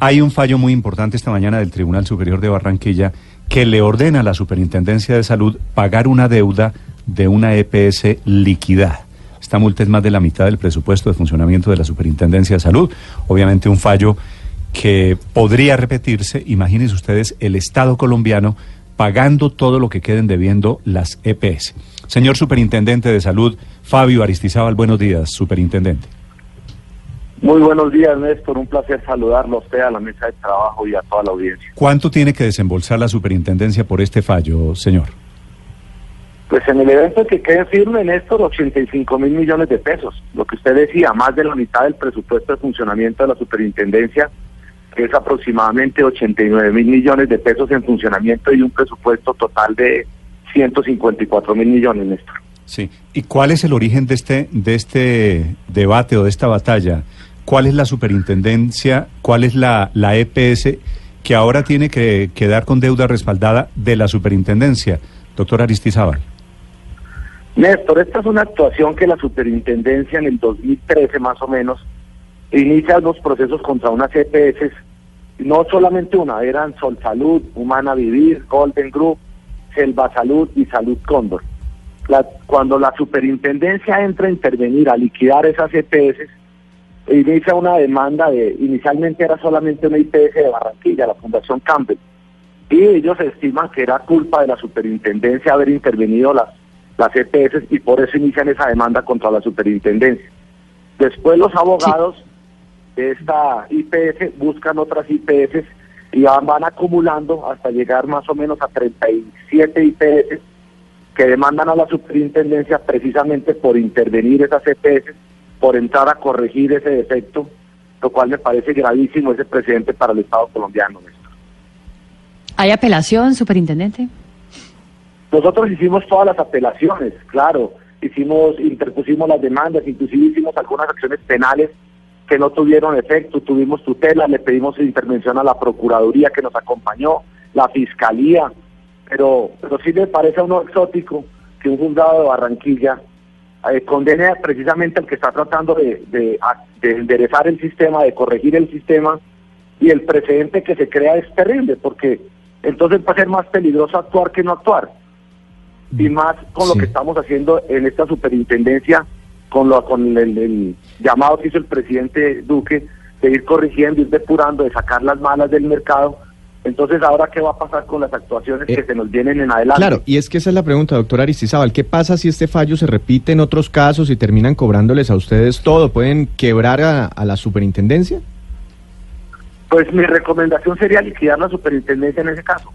Hay un fallo muy importante esta mañana del Tribunal Superior de Barranquilla que le ordena a la Superintendencia de Salud pagar una deuda de una EPS liquidada. Esta multa es más de la mitad del presupuesto de funcionamiento de la Superintendencia de Salud. Obviamente un fallo que podría repetirse, imagínense ustedes, el Estado colombiano pagando todo lo que queden debiendo las EPS. Señor Superintendente de Salud, Fabio Aristizábal, buenos días, Superintendente. Muy buenos días, Néstor. Un placer saludarlo a usted, a la mesa de trabajo y a toda la audiencia. ¿Cuánto tiene que desembolsar la superintendencia por este fallo, señor? Pues en el evento que quede firme, Néstor, 85 mil millones de pesos. Lo que usted decía, más de la mitad del presupuesto de funcionamiento de la superintendencia, que es aproximadamente 89 mil millones de pesos en funcionamiento y un presupuesto total de 154 mil millones, Néstor. Sí. ¿Y cuál es el origen de este, de este debate o de esta batalla? ¿Cuál es la superintendencia? ¿Cuál es la, la EPS que ahora tiene que quedar con deuda respaldada de la superintendencia? Doctor Aristizábal. Néstor, esta es una actuación que la superintendencia en el 2013 más o menos inicia los procesos contra unas EPS, no solamente una, eran Sol Salud, Humana Vivir, Golden Group, Selva Salud y Salud Cóndor. cuando la superintendencia entra a intervenir, a liquidar esas EPS, inicia una demanda de, inicialmente era solamente una IPS de Barranquilla, la Fundación Campbell, y ellos estiman que era culpa de la superintendencia haber intervenido las, las EPS y por eso inician esa demanda contra la superintendencia. Después los abogados de esta IPS buscan otras IPS y van, van acumulando hasta llegar más o menos a 37 IPS que demandan a la superintendencia precisamente por intervenir esas EPS, por entrar a corregir ese defecto, lo cual me parece gravísimo ese precedente para el Estado colombiano. ¿Hay apelación, superintendente? Nosotros hicimos todas las apelaciones, claro, hicimos, interpusimos las demandas, inclusive hicimos algunas acciones penales que no tuvieron efecto, tuvimos tutela, le pedimos intervención a la Procuraduría que nos acompañó, la Fiscalía, pero, pero sí me parece a uno exótico que un juzgado de Barranquilla eh, condene precisamente al que está tratando de, de, enderezar el sistema, de corregir el sistema, y el precedente que se crea es terrible, porque entonces va a ser más peligroso actuar que no actuar. Y mm. más con lo que estamos haciendo en esta superintendencia con, lo, con el, llamado que hizo el presidente Duque de ir corrigiendo, ir depurando, de sacar las malas del mercado. Entonces, ¿ahora qué va a pasar con las actuaciones que eh, se nos vienen en adelante? Claro, y es que esa es la pregunta, doctor Aristizábal. ¿Qué pasa si este fallo se repite en otros casos y terminan cobrándoles a ustedes todo? ¿Pueden quebrar a, a la superintendencia? Pues mi recomendación sería liquidar la superintendencia en ese caso.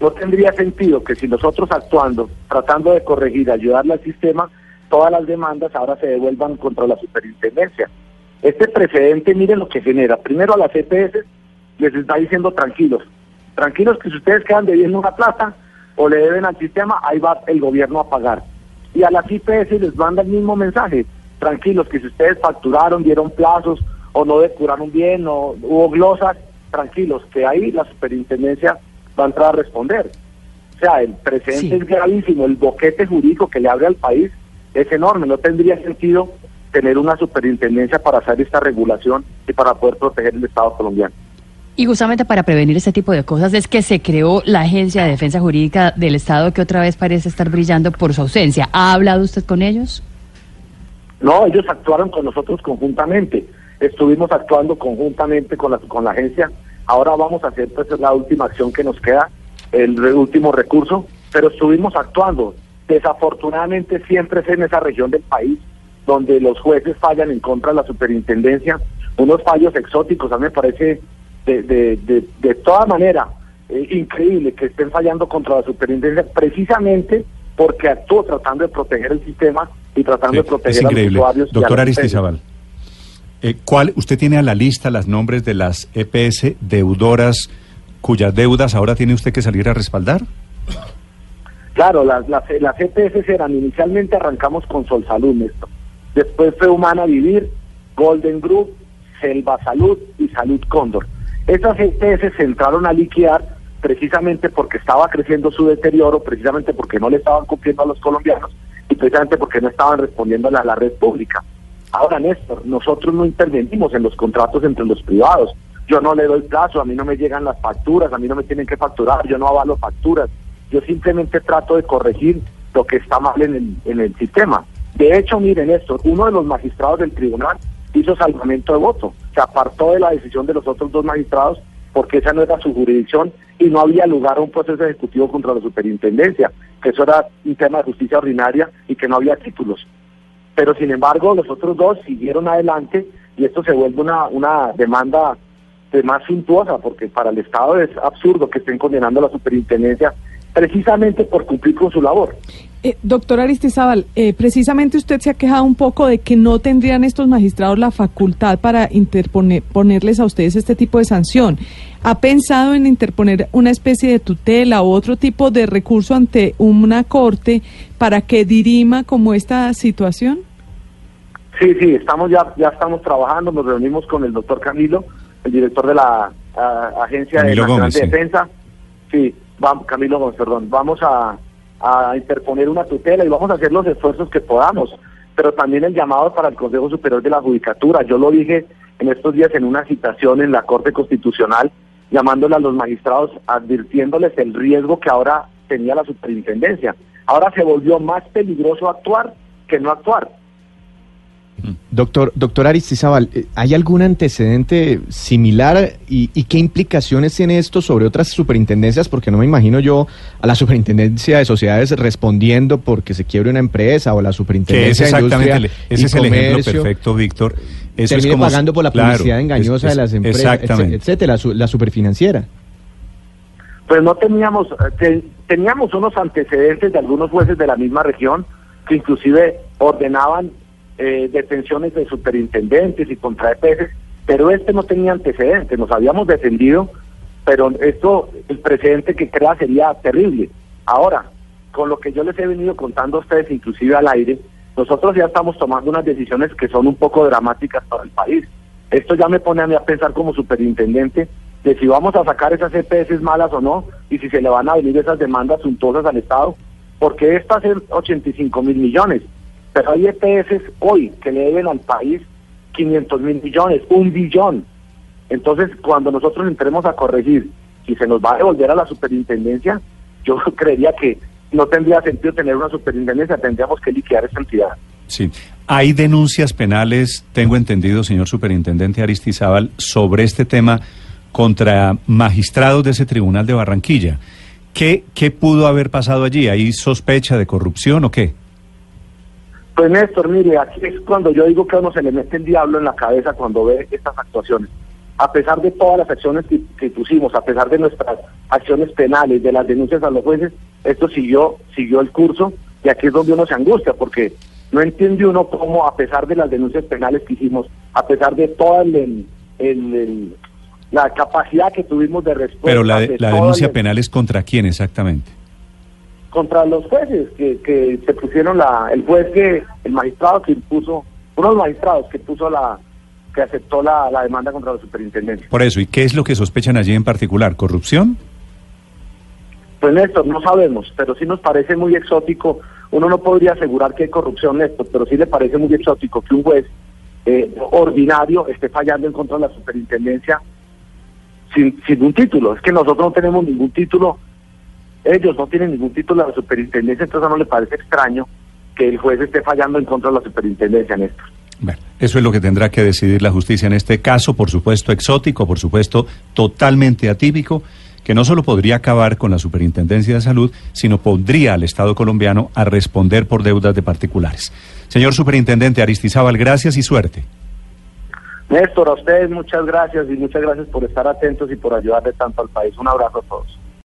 No tendría sentido que si nosotros actuando, tratando de corregir, ayudarle al sistema, todas las demandas ahora se devuelvan contra la superintendencia. Este precedente, miren lo que genera. Primero a las EPS les está diciendo tranquilos, tranquilos que si ustedes quedan debiendo una plata o le deben al sistema, ahí va el gobierno a pagar. Y a las IPS les manda el mismo mensaje, tranquilos que si ustedes facturaron, dieron plazos o no depuraron bien o hubo glosas, tranquilos que ahí la superintendencia va a entrar a responder. O sea, el precedente es gravísimo, el boquete jurídico que le abre al país es enorme. No tendría sentido tener una superintendencia para hacer esta regulación y para poder proteger el Estado colombiano. Y justamente para prevenir este tipo de cosas es que se creó la Agencia de Defensa Jurídica del Estado que otra vez parece estar brillando por su ausencia. ¿Ha hablado usted con ellos? No, ellos actuaron con nosotros conjuntamente. Estuvimos actuando conjuntamente con la, con la agencia. Ahora vamos a hacer pues la última acción que nos queda, el último recurso, pero estuvimos actuando. Desafortunadamente siempre es en esa región del país donde los jueces fallan en contra de la superintendencia, unos fallos exóticos, a mí me parece de, de, de, de toda manera eh, increíble que estén fallando contra la superintendencia precisamente porque actuó tratando de proteger el sistema y tratando de proteger a los usuarios. Doctor Aristizabal, eh, ¿cuál, ¿usted tiene a la lista los nombres de las EPS deudoras cuyas deudas ahora tiene usted que salir a respaldar? Claro, las, las, las EPS eran, inicialmente arrancamos con Sol Salud, esto. Después fue Humana Vivir, Golden Group, Selva Salud y Salud Cóndor. Esas EPS se entraron a liquidar precisamente porque estaba creciendo su deterioro, precisamente porque no le estaban cumpliendo a los colombianos y precisamente porque no estaban respondiendo a la red pública. Ahora, Néstor, nosotros no intervenimos en los contratos entre los privados. yo no le doy plazo, a mí no me llegan las facturas, a mí no me tienen que facturar, yo no avalo facturas, yo simplemente trato de corregir lo que está mal en el, en el sistema. De hecho, miren esto, uno de los magistrados del tribunal hizo salvamento de voto, se apartó de la decisión de los otros dos magistrados porque esa no era su jurisdicción y no había lugar a un proceso ejecutivo contra la superintendencia, que eso era un tema de justicia ordinaria y que no había títulos. Pero sin embargo, los otros dos siguieron adelante y esto se vuelve una, una demanda de más suntuosa, porque para el Estado es absurdo que estén condenando a la superintendencia precisamente por cumplir con su labor. Eh, doctor Aristizábal, eh, precisamente usted se ha quejado un poco de que no tendrían estos magistrados la facultad para interponer, ponerles a ustedes este tipo de sanción. ¿Ha pensado en interponer una especie de tutela o otro tipo de recurso ante una corte para que dirima como esta situación? Sí, sí, estamos ya, ya estamos trabajando, nos reunimos con el doctor Camilo, el director de la Agencia de Nacional de Defensa. Sí, vamos, Camilo perdón, vamos a, a interponer una tutela y vamos a hacer los esfuerzos que podamos, pero también el llamado para el Consejo Superior de la Judicatura. Yo lo dije en estos días en una citación en la Corte Constitucional, llamándole a los magistrados, advirtiéndoles el riesgo que ahora tenía la superintendencia. Ahora se volvió más peligroso actuar que no actuar. Doctor, doctor Aristizábal, eh, ¿hay algún antecedente similar y, qué implicaciones tiene esto sobre otras superintendencias? Porque no me imagino yo a la superintendencia de sociedades respondiendo porque se quiebre una empresa o la superintendencia de industria ese es el ejemplo perfecto, Víctor. Eso es como, pagando por la publicidad engañosa de las empresas, etcétera, la, superfinanciera. Pues no teníamos, eh, teníamos unos antecedentes de algunos jueces de la misma región que inclusive ordenaban eh, detenciones de superintendentes y contra EPS, pero este no tenía antecedentes, nos habíamos defendido, pero esto, el precedente que crea sería terrible. Ahora, con lo que yo les he venido contando a ustedes, inclusive al aire, nosotros ya estamos tomando unas decisiones que son un poco dramáticas para el país. Esto ya me pone a mí a pensar como superintendente de si vamos a sacar esas EPS malas o no, y si se le van a venir esas demandas suntuosas al Estado, porque estas es 85 mil millones, pero hay EPS hoy que le deben al país 500 mil millones, un billón. Entonces, cuando nosotros entremos a corregir si se nos va a devolver a la superintendencia, yo creería que no tendría sentido tener una superintendencia, tendríamos que liquidar esa entidad. Sí. Hay denuncias penales, tengo entendido, señor superintendente Aristizábal, sobre este tema contra magistrados de ese tribunal de Barranquilla. ¿Qué, ¿Qué pudo haber pasado allí? ¿Hay sospecha de corrupción o qué? Pues Néstor, mire, aquí es cuando yo digo que a uno se le mete el diablo en la cabeza cuando ve estas actuaciones. A pesar de todas las acciones que, pusimos, a pesar de nuestras acciones penales, de las denuncias a los jueces, esto siguió, siguió el curso y aquí es donde uno se angustia porque no entiende uno cómo, a pesar de las denuncias penales que hicimos, a pesar de toda la capacidad que tuvimos de respuesta. Pero la, la denuncia penal es contra quién exactamente? Contra los jueces que, que se pusieron la, el juez que, el magistrado que impuso, uno de los magistrados que puso la, que aceptó la, la demanda contra la superintendencia. Por eso, ¿y qué es lo que sospechan allí en particular? ¿Corrupción? Pues Néstor, no sabemos, pero sí nos parece muy exótico. Uno no podría asegurar que hay corrupción, Néstor, pero sí le parece muy exótico que un juez eh, ordinario esté fallando en contra de la superintendencia sin, sin un título. Es que nosotros no tenemos ningún título ellos no tienen ningún título de la superintendencia, entonces no le parece extraño que el juez esté fallando en contra de la superintendencia, esto. Bueno, eso es lo que tendrá que decidir la justicia en este caso, por supuesto exótico, por supuesto totalmente atípico, que no solo podría acabar con la Superintendencia de Salud, sino pondría al Estado colombiano a responder por deudas de particulares. Señor Superintendente Aristizábal, gracias y suerte. Néstor, a ustedes muchas gracias y muchas gracias por estar atentos y por ayudarle tanto al país. Un abrazo a todos.